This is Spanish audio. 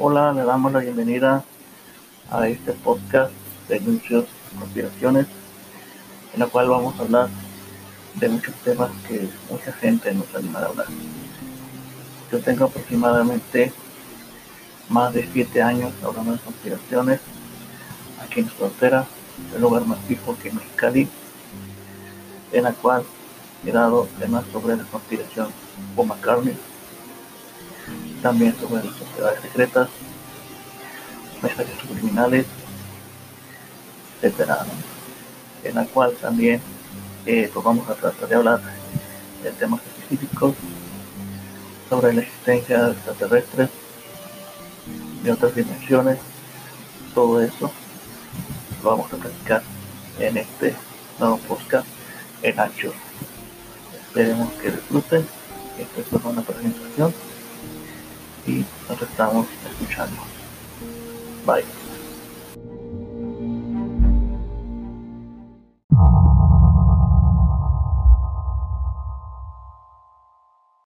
Hola, le damos la bienvenida a este podcast de muchas conspiraciones, en la cual vamos a hablar de muchos temas que mucha gente nos anima a hablar. Yo tengo aproximadamente más de 7 años hablando de conspiraciones aquí en nuestra frontera, el lugar más fijo que Mexicali, en la cual he dado temas sobre la conspiración o McCartney también sobre las sociedades secretas, mensajes criminales, etc. En la cual también eh, pues vamos a tratar de hablar de temas específicos sobre la existencia de extraterrestres, de otras dimensiones, todo eso lo vamos a platicar en este nuevo podcast en Ancho. Esperemos que disfruten. Esta es una presentación estamos escuchando. Bye.